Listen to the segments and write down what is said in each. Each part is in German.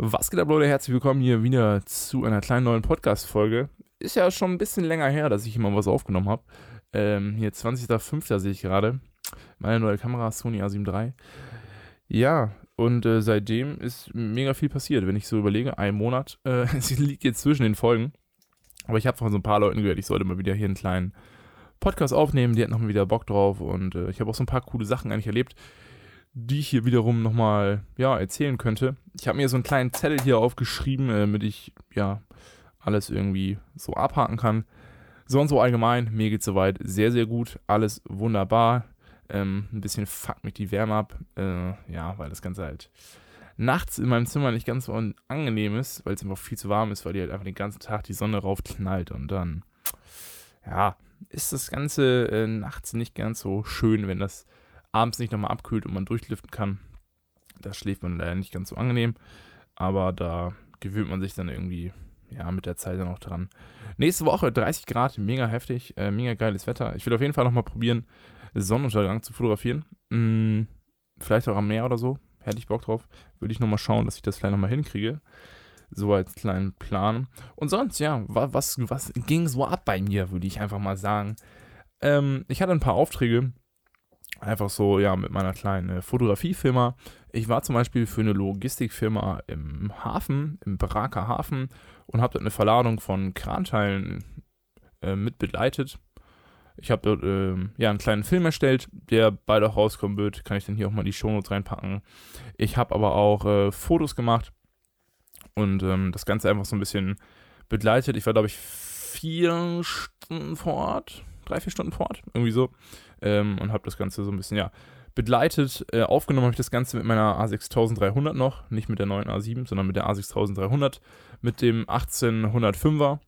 Was geht ab, Leute? Herzlich willkommen hier wieder zu einer kleinen neuen Podcast-Folge. Ist ja schon ein bisschen länger her, dass ich immer was aufgenommen habe. Ähm, hier 20.05. sehe ich gerade. Meine neue Kamera, Sony A7 III. Ja, und äh, seitdem ist mega viel passiert. Wenn ich so überlege, ein Monat, äh, sie liegt jetzt zwischen den Folgen. Aber ich habe von so ein paar Leuten gehört, ich sollte mal wieder hier einen kleinen Podcast aufnehmen. Die hatten noch mal wieder Bock drauf. Und äh, ich habe auch so ein paar coole Sachen eigentlich erlebt die ich hier wiederum nochmal ja, erzählen könnte. Ich habe mir so einen kleinen Zettel hier aufgeschrieben, äh, damit ich ja alles irgendwie so abhaken kann. So und so allgemein, mir geht soweit sehr, sehr gut. Alles wunderbar. Ähm, ein bisschen fuck mich die Wärme ab. Äh, ja, weil das Ganze halt nachts in meinem Zimmer nicht ganz so angenehm ist, weil es einfach viel zu warm ist, weil die halt einfach den ganzen Tag die Sonne raufknallt und dann, ja, ist das Ganze äh, nachts nicht ganz so schön, wenn das abends nicht nochmal abkühlt und man durchlüften kann. Da schläft man leider nicht ganz so angenehm, aber da gewöhnt man sich dann irgendwie ja, mit der Zeit dann auch dran. Nächste Woche 30 Grad, mega heftig, äh, mega geiles Wetter. Ich will auf jeden Fall nochmal probieren, Sonnenuntergang zu fotografieren. Hm, vielleicht auch am Meer oder so. Hätte ich Bock drauf. Würde ich nochmal schauen, dass ich das vielleicht nochmal hinkriege. So als kleinen Plan. Und sonst, ja, was, was ging so ab bei mir, würde ich einfach mal sagen. Ähm, ich hatte ein paar Aufträge, Einfach so, ja, mit meiner kleinen äh, Fotografiefirma. Ich war zum Beispiel für eine Logistikfirma im Hafen, im Baraker Hafen und habe dort eine Verladung von Kranteilen äh, mit begleitet. Ich habe dort äh, ja einen kleinen Film erstellt, der bald auch rauskommen wird. Kann ich dann hier auch mal die Shownotes reinpacken. Ich habe aber auch äh, Fotos gemacht und ähm, das Ganze einfach so ein bisschen begleitet. Ich war, glaube ich, vier Stunden vor Ort, drei, vier Stunden vor irgendwie so ähm, und habe das Ganze so ein bisschen, ja, begleitet. Äh, aufgenommen habe ich das Ganze mit meiner A6300 noch, nicht mit der neuen A7, sondern mit der A6300, mit dem 1805er.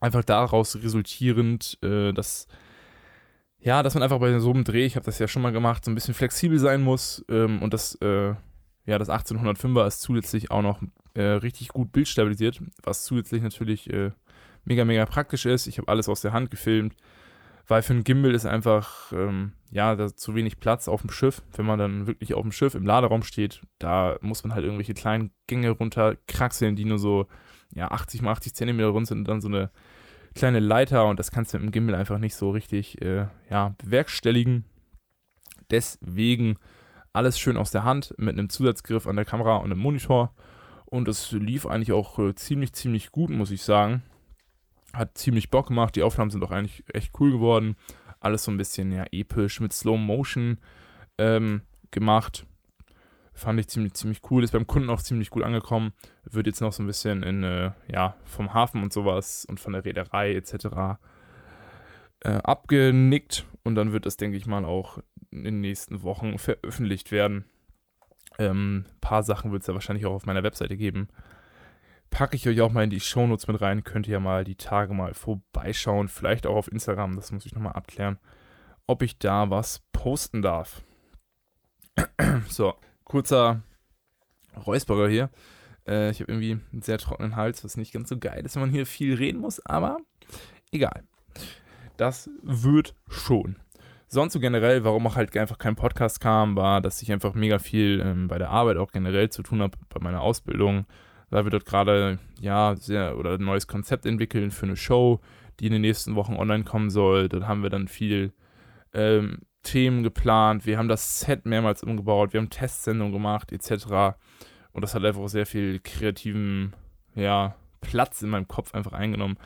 Einfach daraus resultierend, äh, dass ja, dass man einfach bei so einem Dreh, ich habe das ja schon mal gemacht, so ein bisschen flexibel sein muss ähm, und das, äh, ja, das 1805er ist zusätzlich auch noch äh, richtig gut bildstabilisiert, was zusätzlich natürlich äh, mega, mega praktisch ist. Ich habe alles aus der Hand gefilmt, weil für ein Gimbal ist einfach, ähm, ja, da zu wenig Platz auf dem Schiff. Wenn man dann wirklich auf dem Schiff im Laderaum steht, da muss man halt irgendwelche kleinen Gänge runterkraxeln, die nur so, ja, 80 mal 80 Zentimeter rund sind und dann so eine kleine Leiter und das kannst du mit dem Gimbal einfach nicht so richtig, äh, ja, bewerkstelligen. Deswegen alles schön aus der Hand mit einem Zusatzgriff an der Kamera und einem Monitor. Und es lief eigentlich auch äh, ziemlich, ziemlich gut, muss ich sagen hat ziemlich Bock gemacht. Die Aufnahmen sind auch eigentlich echt cool geworden. Alles so ein bisschen ja, episch mit Slow Motion ähm, gemacht. Fand ich ziemlich, ziemlich cool. Ist beim Kunden auch ziemlich gut angekommen. Wird jetzt noch so ein bisschen in, äh, ja, vom Hafen und sowas und von der Reederei etc. Äh, abgenickt. Und dann wird das, denke ich mal, auch in den nächsten Wochen veröffentlicht werden. Ein ähm, paar Sachen wird es ja wahrscheinlich auch auf meiner Webseite geben packe ich euch auch mal in die Shownotes mit rein. Könnt ihr ja mal die Tage mal vorbeischauen. Vielleicht auch auf Instagram, das muss ich nochmal abklären, ob ich da was posten darf. so, kurzer Räusperer hier. Äh, ich habe irgendwie einen sehr trockenen Hals, was nicht ganz so geil ist, wenn man hier viel reden muss, aber egal. Das wird schon. Sonst so generell, warum auch halt einfach kein Podcast kam, war, dass ich einfach mega viel ähm, bei der Arbeit auch generell zu tun habe, bei meiner Ausbildung weil wir dort gerade ja sehr oder ein neues Konzept entwickeln für eine Show, die in den nächsten Wochen online kommen soll. Dort haben wir dann viel ähm, Themen geplant. Wir haben das Set mehrmals umgebaut, wir haben Testsendungen gemacht etc. Und das hat einfach sehr viel kreativen ja, Platz in meinem Kopf einfach eingenommen,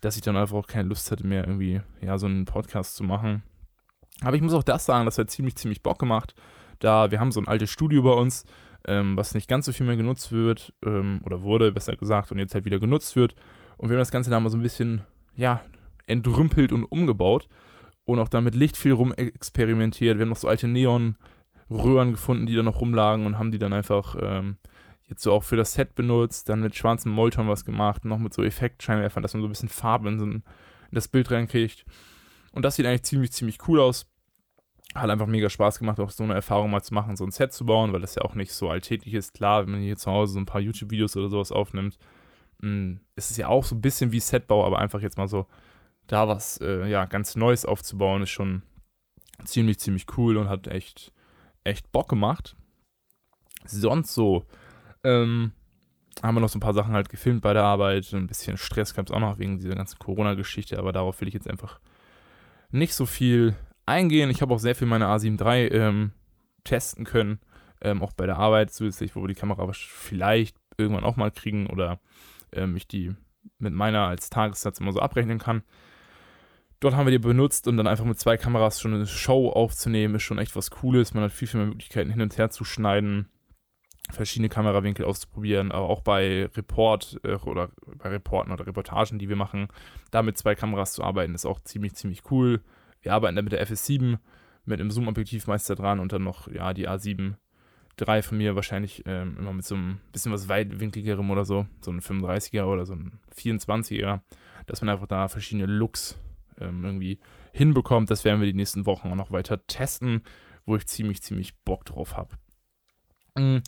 dass ich dann einfach auch keine Lust hatte mehr irgendwie ja so einen Podcast zu machen. Aber ich muss auch das sagen, das hat ziemlich ziemlich Bock gemacht. Da wir haben so ein altes Studio bei uns ähm, was nicht ganz so viel mehr genutzt wird, ähm, oder wurde, besser gesagt, und jetzt halt wieder genutzt wird. Und wir haben das Ganze da mal so ein bisschen, ja, entrümpelt und umgebaut und auch da mit Licht viel rum experimentiert. Wir haben noch so alte Neonröhren gefunden, die da noch rumlagen und haben die dann einfach ähm, jetzt so auch für das Set benutzt, dann mit schwarzem Molton was gemacht, noch mit so Effektscheinwerfern, dass man so ein bisschen Farbe in, so ein, in das Bild reinkriegt. Und das sieht eigentlich ziemlich, ziemlich cool aus hat einfach mega Spaß gemacht, auch so eine Erfahrung mal zu machen, so ein Set zu bauen, weil das ja auch nicht so alltäglich ist. Klar, wenn man hier zu Hause so ein paar YouTube-Videos oder sowas aufnimmt, mh, hm, ist es ja auch so ein bisschen wie Setbau, aber einfach jetzt mal so da was äh, ja, ganz Neues aufzubauen, ist schon ziemlich, ziemlich cool und hat echt, echt Bock gemacht. Sonst so, ähm, haben wir noch so ein paar Sachen halt gefilmt bei der Arbeit. Ein bisschen Stress gab es auch noch wegen dieser ganzen Corona-Geschichte, aber darauf will ich jetzt einfach nicht so viel eingehen. Ich habe auch sehr viel meine A7 III ähm, testen können, ähm, auch bei der Arbeit zusätzlich, wo wir die Kamera vielleicht irgendwann auch mal kriegen oder ähm, ich die mit meiner als Tagessatz immer so abrechnen kann. Dort haben wir die benutzt und dann einfach mit zwei Kameras schon eine Show aufzunehmen, ist schon echt was Cooles. Man hat viel, viel mehr Möglichkeiten hin und her zu schneiden, verschiedene Kamerawinkel auszuprobieren, aber auch bei Report äh, oder bei Reporten oder Reportagen, die wir machen, da mit zwei Kameras zu arbeiten, ist auch ziemlich, ziemlich cool. Wir arbeiten da mit der FS7, mit einem Zoom-Objektiv meist dran und dann noch, ja, die A7 3 von mir wahrscheinlich ähm, immer mit so einem bisschen was weitwinkligerem oder so, so ein 35er oder so ein 24er, dass man einfach da verschiedene Looks ähm, irgendwie hinbekommt. Das werden wir die nächsten Wochen auch noch weiter testen, wo ich ziemlich, ziemlich Bock drauf habe. Mhm.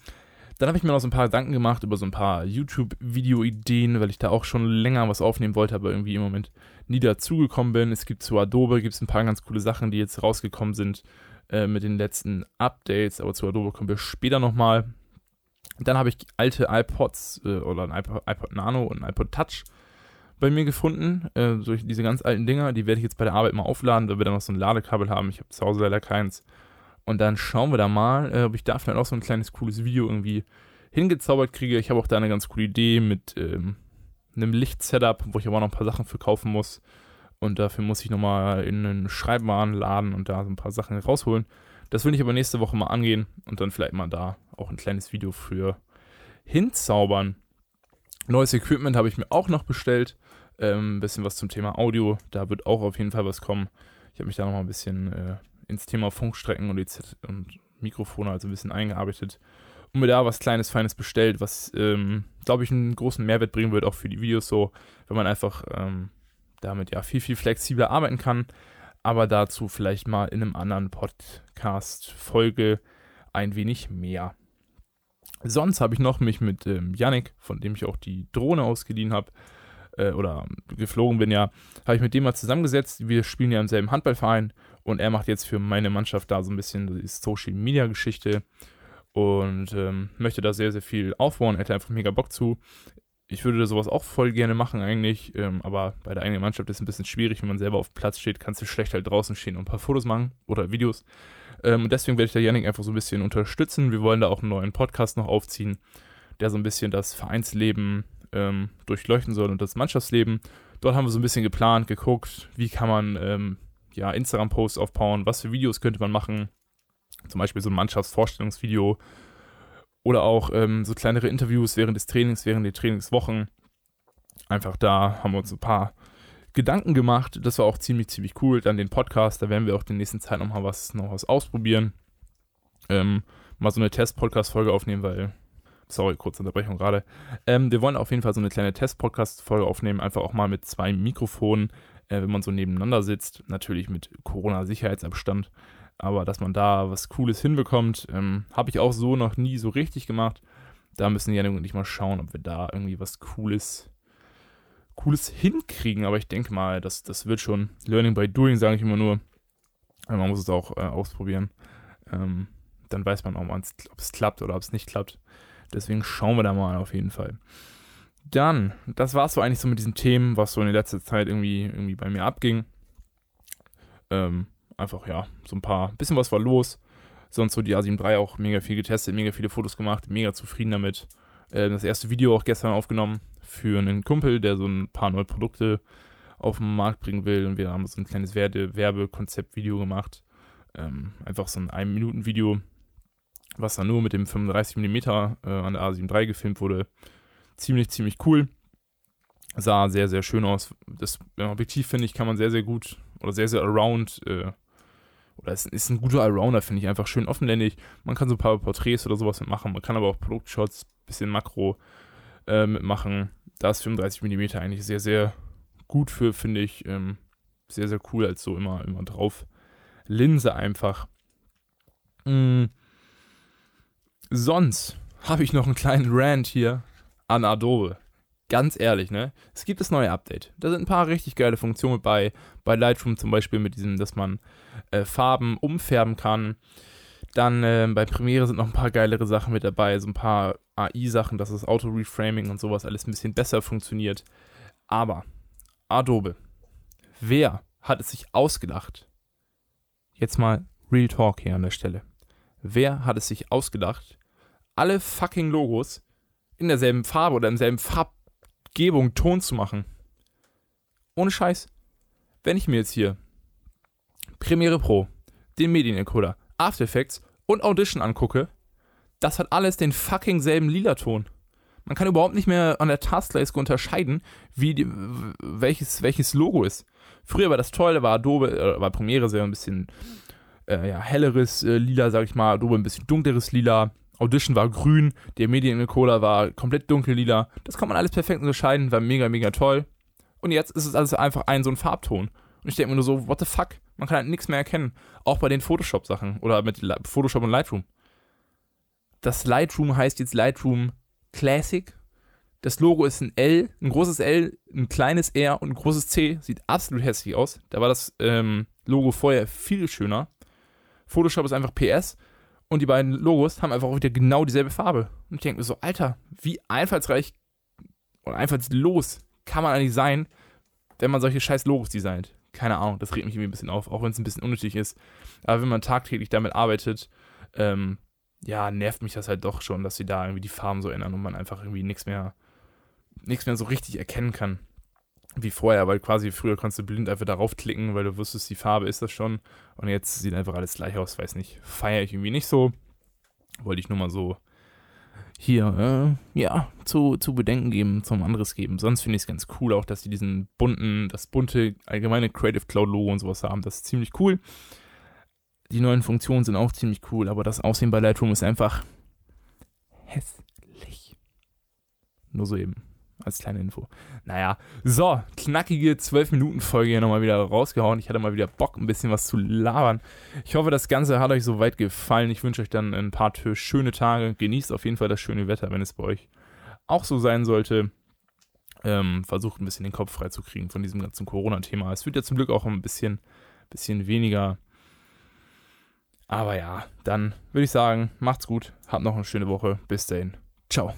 Dann habe ich mir noch so ein paar Gedanken gemacht über so ein paar YouTube-Video-Ideen, weil ich da auch schon länger was aufnehmen wollte, aber irgendwie im Moment nie dazugekommen bin. Es gibt zu Adobe gibt ein paar ganz coole Sachen, die jetzt rausgekommen sind äh, mit den letzten Updates, aber zu Adobe kommen wir später nochmal. Dann habe ich alte iPods äh, oder ein iPod, iPod, Nano und ein iPod Touch bei mir gefunden. Äh, so diese ganz alten Dinger, die werde ich jetzt bei der Arbeit mal aufladen, da wir dann noch so ein Ladekabel haben. Ich habe zu Hause leider keins. Und dann schauen wir da mal, äh, ob ich da vielleicht auch so ein kleines cooles Video irgendwie hingezaubert kriege. Ich habe auch da eine ganz coole Idee mit ähm, einem Licht-Setup, wo ich aber noch ein paar Sachen für kaufen muss. Und dafür muss ich nochmal in einen Schreibwaren laden und da so ein paar Sachen rausholen. Das will ich aber nächste Woche mal angehen und dann vielleicht mal da auch ein kleines Video für hinzaubern. Neues Equipment habe ich mir auch noch bestellt. Ein ähm, bisschen was zum Thema Audio. Da wird auch auf jeden Fall was kommen. Ich habe mich da nochmal ein bisschen äh, ins Thema Funkstrecken und, und Mikrofone also ein bisschen eingearbeitet und mir da was Kleines, Feines bestellt, was, ähm, glaube ich, einen großen Mehrwert bringen wird, auch für die Videos so, wenn man einfach ähm, damit ja viel, viel flexibler arbeiten kann. Aber dazu vielleicht mal in einem anderen Podcast-Folge ein wenig mehr. Sonst habe ich noch mich mit ähm, Yannick, von dem ich auch die Drohne ausgeliehen habe, äh, oder geflogen bin ja, habe ich mit dem mal zusammengesetzt. Wir spielen ja im selben Handballverein und er macht jetzt für meine Mannschaft da so ein bisschen die Social Media Geschichte und ähm, möchte da sehr, sehr viel aufbauen. Er hätte einfach mega Bock zu. Ich würde sowas auch voll gerne machen eigentlich, ähm, aber bei der eigenen Mannschaft ist es ein bisschen schwierig, wenn man selber auf Platz steht, kannst du schlecht halt draußen stehen und ein paar Fotos machen oder Videos. Ähm, und deswegen werde ich da Yannick einfach so ein bisschen unterstützen. Wir wollen da auch einen neuen Podcast noch aufziehen, der so ein bisschen das Vereinsleben ähm, durchleuchten soll und das Mannschaftsleben. Dort haben wir so ein bisschen geplant, geguckt, wie kann man ähm, ja, Instagram-Posts aufbauen, was für Videos könnte man machen. Zum Beispiel so ein Mannschaftsvorstellungsvideo oder auch ähm, so kleinere Interviews während des Trainings, während der Trainingswochen. Einfach da haben wir uns ein paar Gedanken gemacht. Das war auch ziemlich, ziemlich cool. Dann den Podcast, da werden wir auch in der nächsten Zeit nochmal was, noch was ausprobieren. Ähm, mal so eine Test-Podcast-Folge aufnehmen, weil sorry, kurze Unterbrechung gerade. Ähm, wir wollen auf jeden Fall so eine kleine Test-Podcast-Folge aufnehmen, einfach auch mal mit zwei Mikrofonen, äh, wenn man so nebeneinander sitzt. Natürlich mit Corona-Sicherheitsabstand, aber dass man da was Cooles hinbekommt, ähm, habe ich auch so noch nie so richtig gemacht. Da müssen Janik und ich mal schauen, ob wir da irgendwie was Cooles, Cooles hinkriegen. Aber ich denke mal, das, das wird schon. Learning by Doing, sage ich immer nur. Man muss es auch äh, ausprobieren. Ähm, dann weiß man auch, ob es klappt oder ob es nicht klappt. Deswegen schauen wir da mal auf jeden Fall. Dann, das war es so eigentlich so mit diesen Themen, was so in der letzten Zeit irgendwie, irgendwie bei mir abging. Ähm, einfach, ja, so ein paar, bisschen was war los. Sonst so die A7 III auch mega viel getestet, mega viele Fotos gemacht, mega zufrieden damit. Äh, das erste Video auch gestern aufgenommen für einen Kumpel, der so ein paar neue Produkte auf den Markt bringen will. Und wir haben so ein kleines Werbe Werbekonzept-Video gemacht. Ähm, einfach so ein 1-Minuten-Video was dann nur mit dem 35mm äh, an der A7 III gefilmt wurde. Ziemlich, ziemlich cool. Sah sehr, sehr schön aus. Das Objektiv, finde ich, kann man sehr, sehr gut oder sehr, sehr around äh, oder es ist ein guter Allrounder, finde ich, einfach schön offenländig. Man kann so ein paar Porträts oder sowas mitmachen. Man kann aber auch Produktshots, bisschen Makro äh, mitmachen. Da ist 35mm eigentlich sehr, sehr gut für, finde ich. Ähm, sehr, sehr cool als so immer, immer drauf. Linse einfach. Mm. Sonst habe ich noch einen kleinen Rant hier an Adobe. Ganz ehrlich, ne? Es gibt das neue Update. Da sind ein paar richtig geile Funktionen bei. Bei Lightroom zum Beispiel mit diesem, dass man äh, Farben umfärben kann. Dann äh, bei Premiere sind noch ein paar geilere Sachen mit dabei. So ein paar AI-Sachen, dass das Auto-Reframing und sowas alles ein bisschen besser funktioniert. Aber Adobe, wer hat es sich ausgedacht? Jetzt mal Real Talk hier an der Stelle. Wer hat es sich ausgedacht, alle fucking Logos in derselben Farbe oder im selben Farbgebung, Ton zu machen? Ohne Scheiß. Wenn ich mir jetzt hier Premiere Pro, den Medienencoder, After Effects und Audition angucke, das hat alles den fucking selben lila Ton. Man kann überhaupt nicht mehr an der Taskleiste unterscheiden, wie die, welches, welches Logo ist. Früher war das toll, war Adobe, äh, war Premiere sehr ein bisschen äh, ja, helleres äh, Lila, sag ich mal, Adobe ein bisschen dunkleres Lila. Audition war grün, der Medienencoder war komplett dunkellila. Das kann man alles perfekt unterscheiden, war mega, mega toll. Und jetzt ist es alles einfach ein so ein Farbton. Und ich denke mir nur so, what the fuck? Man kann halt nichts mehr erkennen. Auch bei den Photoshop-Sachen oder mit Photoshop und Lightroom. Das Lightroom heißt jetzt Lightroom Classic. Das Logo ist ein L, ein großes L, ein kleines R und ein großes C. Sieht absolut hässlich aus. Da war das ähm, Logo vorher viel schöner. Photoshop ist einfach PS. Und die beiden Logos haben einfach auch wieder genau dieselbe Farbe. Und ich denke mir so, Alter, wie einfallsreich oder einfallslos kann man eigentlich sein, wenn man solche scheiß Logos designt? Keine Ahnung, das regt mich irgendwie ein bisschen auf, auch wenn es ein bisschen unnötig ist. Aber wenn man tagtäglich damit arbeitet, ähm, ja, nervt mich das halt doch schon, dass sie da irgendwie die Farben so ändern und man einfach irgendwie nichts mehr, nichts mehr so richtig erkennen kann. Wie vorher, weil quasi früher konntest du blind einfach darauf klicken, weil du wusstest, die Farbe ist das schon. Und jetzt sieht einfach alles gleich aus, weiß nicht. Feiere ich irgendwie nicht so. Wollte ich nur mal so hier, äh, ja, zu, zu bedenken geben, zum anderes geben. Sonst finde ich es ganz cool auch, dass sie diesen bunten, das bunte allgemeine Creative Cloud Logo und sowas haben. Das ist ziemlich cool. Die neuen Funktionen sind auch ziemlich cool, aber das Aussehen bei Lightroom ist einfach hässlich. Nur so eben. Als kleine Info. Naja, so, knackige 12-Minuten-Folge hier nochmal wieder rausgehauen. Ich hatte mal wieder Bock, ein bisschen was zu labern. Ich hoffe, das Ganze hat euch soweit gefallen. Ich wünsche euch dann ein paar schöne Tage. Genießt auf jeden Fall das schöne Wetter, wenn es bei euch auch so sein sollte. Ähm, versucht ein bisschen den Kopf frei zu kriegen von diesem ganzen Corona-Thema. Es wird ja zum Glück auch ein bisschen, bisschen weniger aber ja, dann würde ich sagen, macht's gut, habt noch eine schöne Woche. Bis dahin. Ciao.